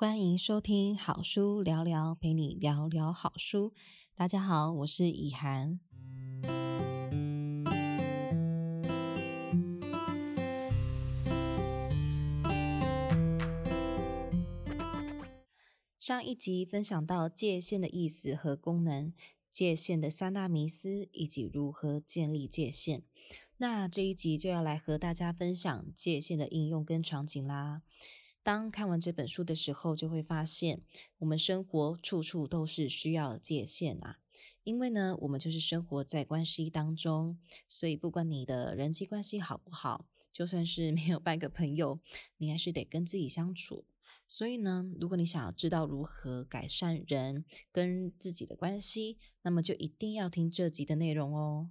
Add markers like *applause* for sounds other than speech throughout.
欢迎收听好书聊聊，陪你聊聊好书。大家好，我是以涵。上一集分享到界限的意思和功能，界限的三大迷思以及如何建立界限。那这一集就要来和大家分享界限的应用跟场景啦。当看完这本书的时候，就会发现我们生活处处都是需要界限啊。因为呢，我们就是生活在关系当中，所以不管你的人际关系好不好，就算是 *laughs* 没有半个朋友，你还是得跟自己相处。所以呢，如果你想要知道如何改善人跟自己的关系，那么就一定要听这集的内容哦。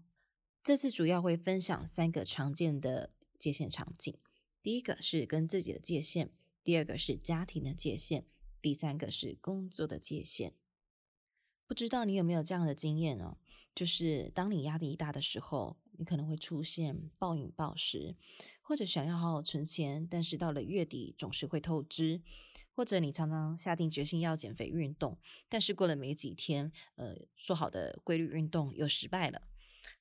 这次主要会分享三个常见的界限场景，第一个是跟自己的界限。第二个是家庭的界限，第三个是工作的界限。不知道你有没有这样的经验哦？就是当你压力大的时候，你可能会出现暴饮暴食，或者想要好好存钱，但是到了月底总是会透支，或者你常常下定决心要减肥运动，但是过了没几天，呃，说好的规律运动又失败了。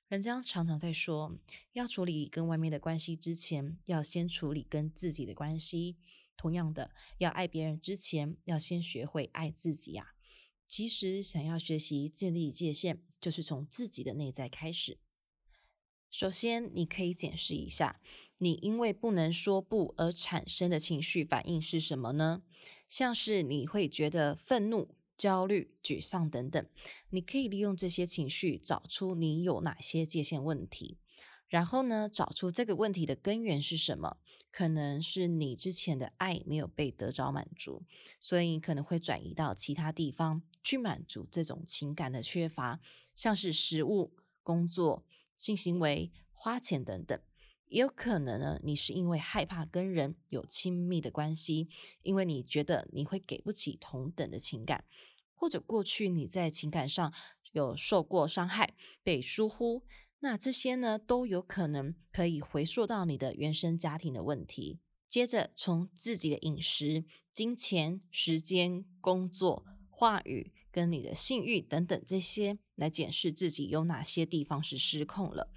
人家常常在说，要处理跟外面的关系之前，要先处理跟自己的关系。同样的，要爱别人之前，要先学会爱自己呀。其实，想要学习建立界限，就是从自己的内在开始。首先，你可以检视一下，你因为不能说不而产生的情绪反应是什么呢？像是你会觉得愤怒、焦虑、沮丧等等，你可以利用这些情绪，找出你有哪些界限问题。然后呢，找出这个问题的根源是什么？可能是你之前的爱没有被得着满足，所以你可能会转移到其他地方去满足这种情感的缺乏，像是食物、工作、性行为、花钱等等。也有可能呢，你是因为害怕跟人有亲密的关系，因为你觉得你会给不起同等的情感，或者过去你在情感上有受过伤害，被疏忽。那这些呢，都有可能可以回溯到你的原生家庭的问题。接着，从自己的饮食、金钱、时间、工作、话语跟你的性欲等等这些来检视自己有哪些地方是失控了。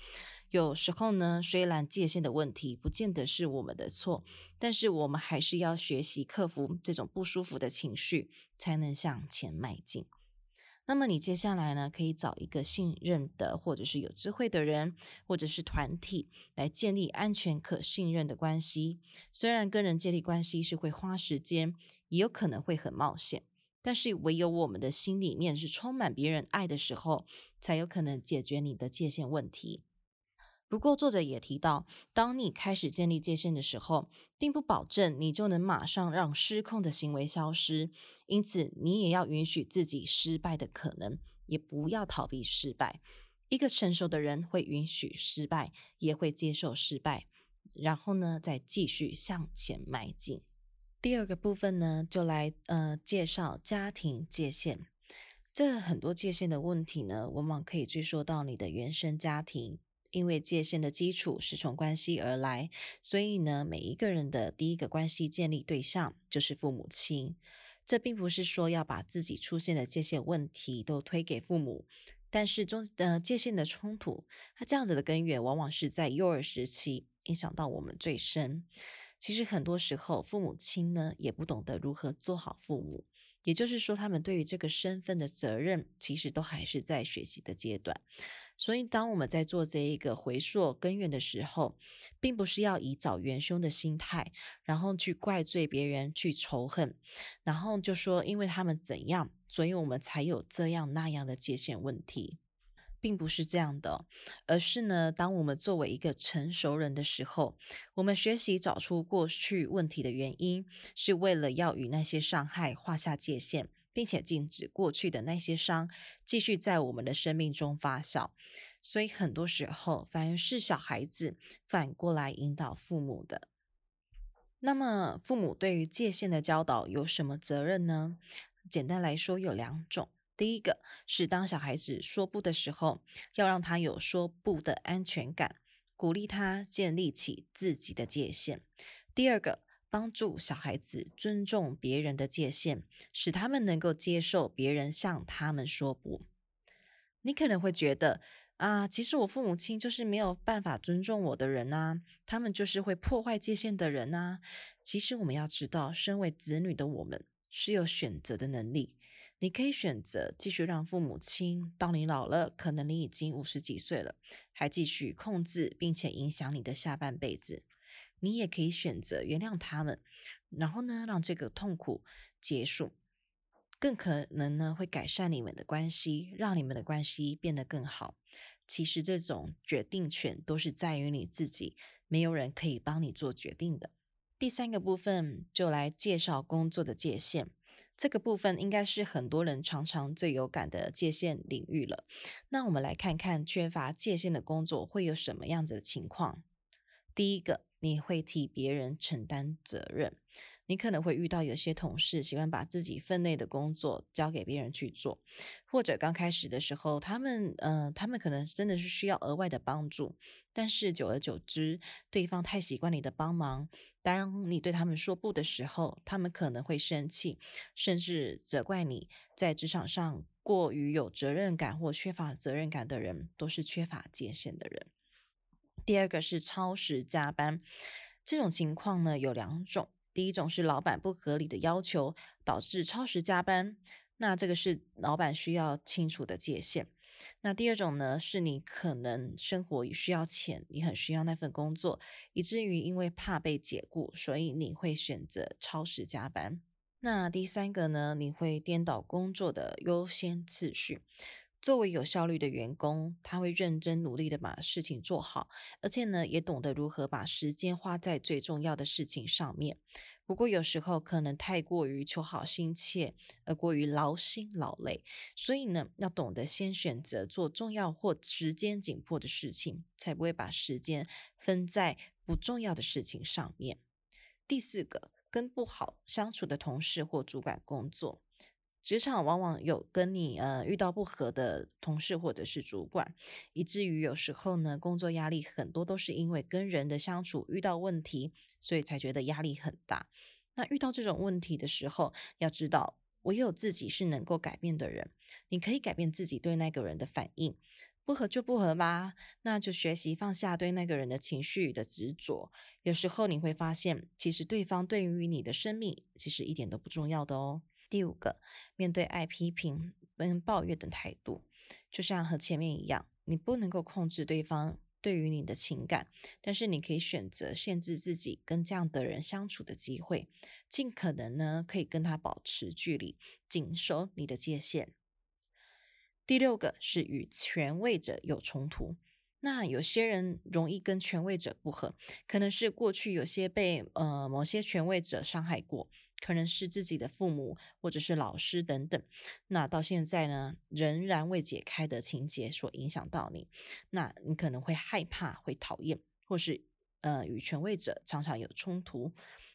有时候呢，虽然界限的问题不见得是我们的错，但是我们还是要学习克服这种不舒服的情绪，才能向前迈进。那么你接下来呢，可以找一个信任的，或者是有智慧的人，或者是团体，来建立安全可信任的关系。虽然跟人建立关系是会花时间，也有可能会很冒险，但是唯有我们的心里面是充满别人爱的时候，才有可能解决你的界限问题。不过，作者也提到，当你开始建立界限的时候，并不保证你就能马上让失控的行为消失。因此，你也要允许自己失败的可能，也不要逃避失败。一个成熟的人会允许失败，也会接受失败，然后呢，再继续向前迈进。第二个部分呢，就来呃介绍家庭界限。这很多界限的问题呢，往往可以追溯到你的原生家庭。因为界限的基础是从关系而来，所以呢，每一个人的第一个关系建立对象就是父母亲。这并不是说要把自己出现的界限问题都推给父母，但是中呃界限的冲突，它这样子的根源往往是在幼儿时期影响到我们最深。其实很多时候，父母亲呢也不懂得如何做好父母，也就是说，他们对于这个身份的责任，其实都还是在学习的阶段。所以，当我们在做这一个回溯根源的时候，并不是要以找元凶的心态，然后去怪罪别人、去仇恨，然后就说因为他们怎样，所以我们才有这样那样的界限问题，并不是这样的，而是呢，当我们作为一个成熟人的时候，我们学习找出过去问题的原因，是为了要与那些伤害画下界限。并且禁止过去的那些伤继续在我们的生命中发酵，所以很多时候反而是小孩子反过来引导父母的。那么，父母对于界限的教导有什么责任呢？简单来说有两种：第一个是当小孩子说不的时候，要让他有说不的安全感，鼓励他建立起自己的界限；第二个。帮助小孩子尊重别人的界限，使他们能够接受别人向他们说不。你可能会觉得啊，其实我父母亲就是没有办法尊重我的人呐，他们就是会破坏界限的人呐。其实我们要知道，身为子女的我们是有选择的能力。你可以选择继续让父母亲到你老了，可能你已经五十几岁了，还继续控制并且影响你的下半辈子。你也可以选择原谅他们，然后呢，让这个痛苦结束，更可能呢会改善你们的关系，让你们的关系变得更好。其实这种决定权都是在于你自己，没有人可以帮你做决定的。第三个部分就来介绍工作的界限。这个部分应该是很多人常常最有感的界限领域了。那我们来看看缺乏界限的工作会有什么样子的情况。第一个，你会替别人承担责任。你可能会遇到有些同事喜欢把自己分内的工作交给别人去做，或者刚开始的时候，他们，嗯，他们可能真的是需要额外的帮助，但是久而久之，对方太习惯你的帮忙，当你对他们说不的时候，他们可能会生气，甚至责怪你。在职场上，过于有责任感或缺乏责任感的人，都是缺乏界限的人。第二个是超时加班，这种情况呢有两种。第一种是老板不合理的要求导致超时加班，那这个是老板需要清楚的界限。那第二种呢，是你可能生活需要钱，你很需要那份工作，以至于因为怕被解雇，所以你会选择超时加班。那第三个呢，你会颠倒工作的优先次序。作为有效率的员工，他会认真努力的把事情做好，而且呢，也懂得如何把时间花在最重要的事情上面。不过有时候可能太过于求好心切，而过于劳心劳累，所以呢，要懂得先选择做重要或时间紧迫的事情，才不会把时间分在不重要的事情上面。第四个，跟不好相处的同事或主管工作。职场往往有跟你呃遇到不合的同事或者是主管，以至于有时候呢工作压力很多都是因为跟人的相处遇到问题，所以才觉得压力很大。那遇到这种问题的时候，要知道唯有自己是能够改变的人，你可以改变自己对那个人的反应，不合就不合吧，那就学习放下对那个人的情绪的执着。有时候你会发现，其实对方对于你的生命其实一点都不重要的哦。第五个，面对爱批评跟抱怨的态度，就像和前面一样，你不能够控制对方对于你的情感，但是你可以选择限制自己跟这样的人相处的机会，尽可能呢可以跟他保持距离，紧守你的界限。第六个是与权威者有冲突，那有些人容易跟权威者不合，可能是过去有些被呃某些权威者伤害过。可能是自己的父母或者是老师等等，那到现在呢，仍然未解开的情节所影响到你，那你可能会害怕、会讨厌，或是呃与权威者常常有冲突。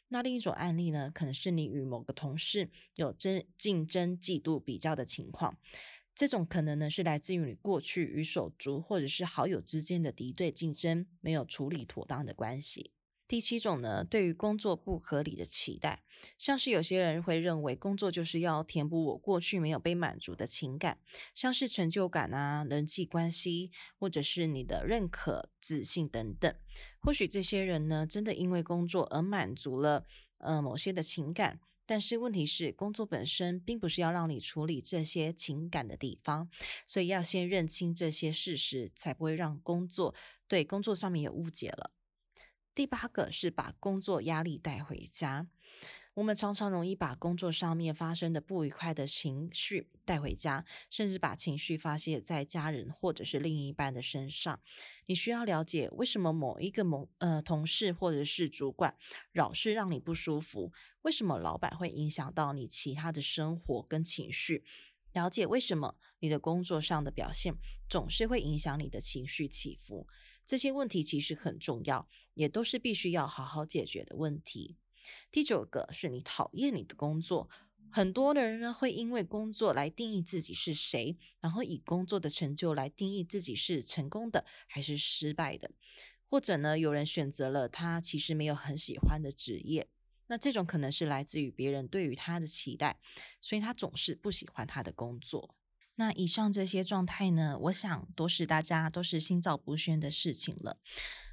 那另一种案例呢，可能是你与某个同事有争竞争、嫉妒、比较的情况，这种可能呢是来自于你过去与手足或者是好友之间的敌对竞争没有处理妥当的关系。第七种呢，对于工作不合理的期待，像是有些人会认为工作就是要填补我过去没有被满足的情感，像是成就感啊、人际关系，或者是你的认可、自信等等。或许这些人呢，真的因为工作而满足了呃某些的情感，但是问题是，工作本身并不是要让你处理这些情感的地方，所以要先认清这些事实，才不会让工作对工作上面有误解了。第八个是把工作压力带回家。我们常常容易把工作上面发生的不愉快的情绪带回家，甚至把情绪发泄在家人或者是另一半的身上。你需要了解为什么某一个某呃同事或者是主管老是让你不舒服，为什么老板会影响到你其他的生活跟情绪？了解为什么你的工作上的表现总是会影响你的情绪起伏。这些问题其实很重要，也都是必须要好好解决的问题。第九个是你讨厌你的工作，很多的人呢会因为工作来定义自己是谁，然后以工作的成就来定义自己是成功的还是失败的，或者呢有人选择了他其实没有很喜欢的职业，那这种可能是来自于别人对于他的期待，所以他总是不喜欢他的工作。那以上这些状态呢，我想都是大家都是心照不宣的事情了。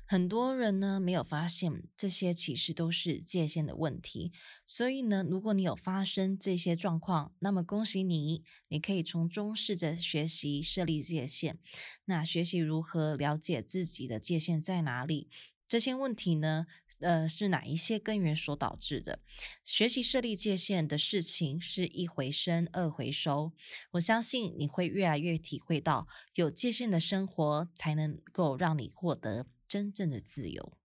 很多人呢没有发现这些其实都是界限的问题，所以呢，如果你有发生这些状况，那么恭喜你，你可以从中试着学习设立界限。那学习如何了解自己的界限在哪里？这些问题呢，呃，是哪一些根源所导致的？学习设立界限的事情是一回生，二回收。我相信你会越来越体会到，有界限的生活才能够让你获得。真正的自由。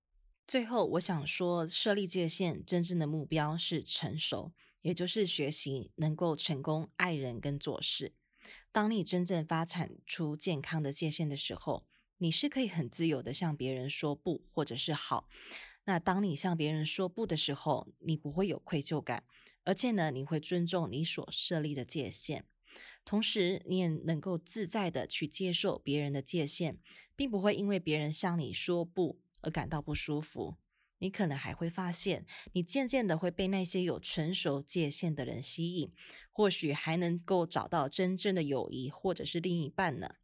最后，我想说，设立界限真正的目标是成熟，也就是学习能够成功爱人跟做事。当你真正发展出健康的界限的时候，你是可以很自由的向别人说不，或者是好。那当你向别人说不的时候，你不会有愧疚感，而且呢，你会尊重你所设立的界限。同时，你也能够自在的去接受别人的界限，并不会因为别人向你说不而感到不舒服。你可能还会发现，你渐渐的会被那些有成熟界限的人吸引，或许还能够找到真正的友谊或者是另一半呢。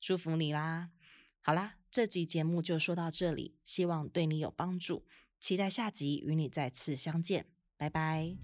祝福你啦！好啦，这集节目就说到这里，希望对你有帮助。期待下集与你再次相见，拜拜。